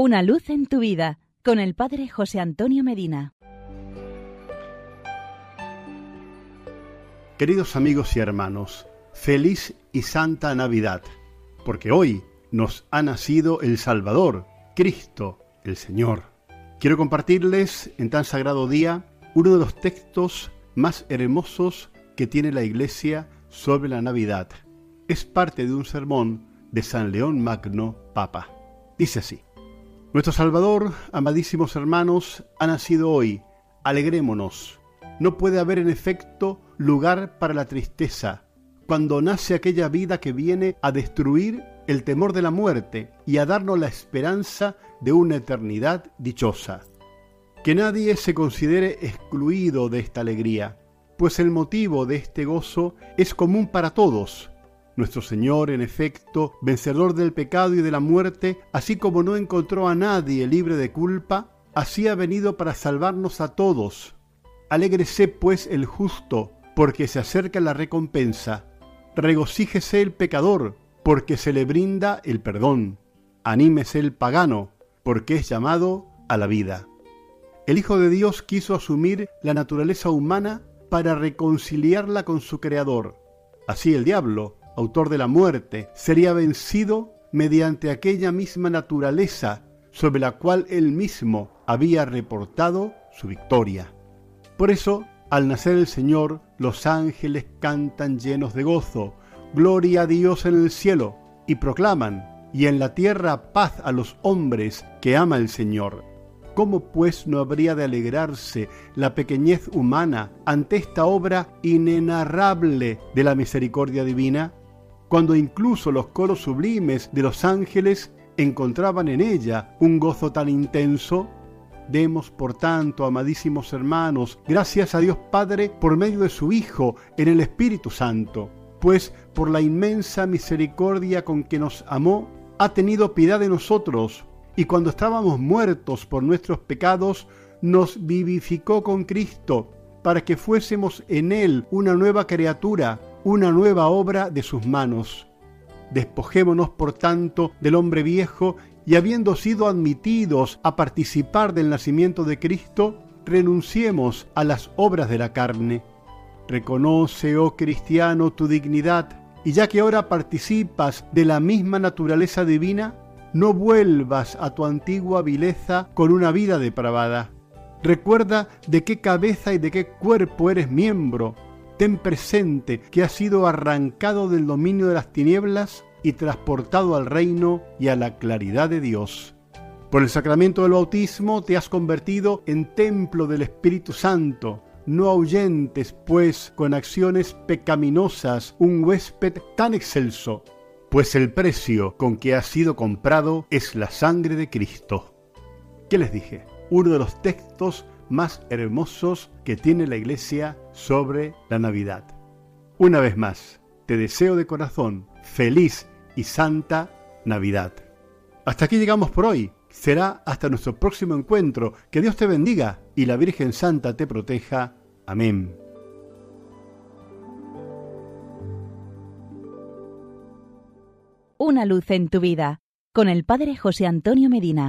Una luz en tu vida con el Padre José Antonio Medina. Queridos amigos y hermanos, feliz y santa Navidad, porque hoy nos ha nacido el Salvador, Cristo, el Señor. Quiero compartirles en tan sagrado día uno de los textos más hermosos que tiene la Iglesia sobre la Navidad. Es parte de un sermón de San León Magno, Papa. Dice así. Nuestro Salvador, amadísimos hermanos, ha nacido hoy. Alegrémonos. No puede haber en efecto lugar para la tristeza cuando nace aquella vida que viene a destruir el temor de la muerte y a darnos la esperanza de una eternidad dichosa. Que nadie se considere excluido de esta alegría, pues el motivo de este gozo es común para todos, nuestro Señor, en efecto, vencedor del pecado y de la muerte, así como no encontró a nadie libre de culpa, así ha venido para salvarnos a todos. Alégrese pues el justo, porque se acerca la recompensa. Regocíjese el pecador, porque se le brinda el perdón. Anímese el pagano, porque es llamado a la vida. El Hijo de Dios quiso asumir la naturaleza humana para reconciliarla con su Creador. Así el diablo, autor de la muerte, sería vencido mediante aquella misma naturaleza sobre la cual él mismo había reportado su victoria. Por eso, al nacer el Señor, los ángeles cantan llenos de gozo, Gloria a Dios en el cielo, y proclaman, y en la tierra paz a los hombres que ama el Señor. ¿Cómo pues no habría de alegrarse la pequeñez humana ante esta obra inenarrable de la misericordia divina? Cuando incluso los coros sublimes de los ángeles encontraban en ella un gozo tan intenso? Demos, por tanto, amadísimos hermanos, gracias a Dios Padre por medio de su Hijo en el Espíritu Santo, pues por la inmensa misericordia con que nos amó, ha tenido piedad de nosotros, y cuando estábamos muertos por nuestros pecados, nos vivificó con Cristo, para que fuésemos en Él una nueva criatura, una nueva obra de sus manos. Despojémonos, por tanto, del hombre viejo y habiendo sido admitidos a participar del nacimiento de Cristo, renunciemos a las obras de la carne. Reconoce, oh cristiano, tu dignidad, y ya que ahora participas de la misma naturaleza divina, no vuelvas a tu antigua vileza con una vida depravada. Recuerda de qué cabeza y de qué cuerpo eres miembro, ten presente que has sido arrancado del dominio de las tinieblas y transportado al reino y a la claridad de Dios. Por el sacramento del bautismo te has convertido en templo del Espíritu Santo. No ahuyentes, pues, con acciones pecaminosas un huésped tan excelso, pues el precio con que has sido comprado es la sangre de Cristo. ¿Qué les dije? Uno de los textos más hermosos que tiene la Iglesia sobre la Navidad. Una vez más, te deseo de corazón feliz y santa Navidad. Hasta aquí llegamos por hoy. Será hasta nuestro próximo encuentro. Que Dios te bendiga y la Virgen Santa te proteja. Amén. Una luz en tu vida con el Padre José Antonio Medina.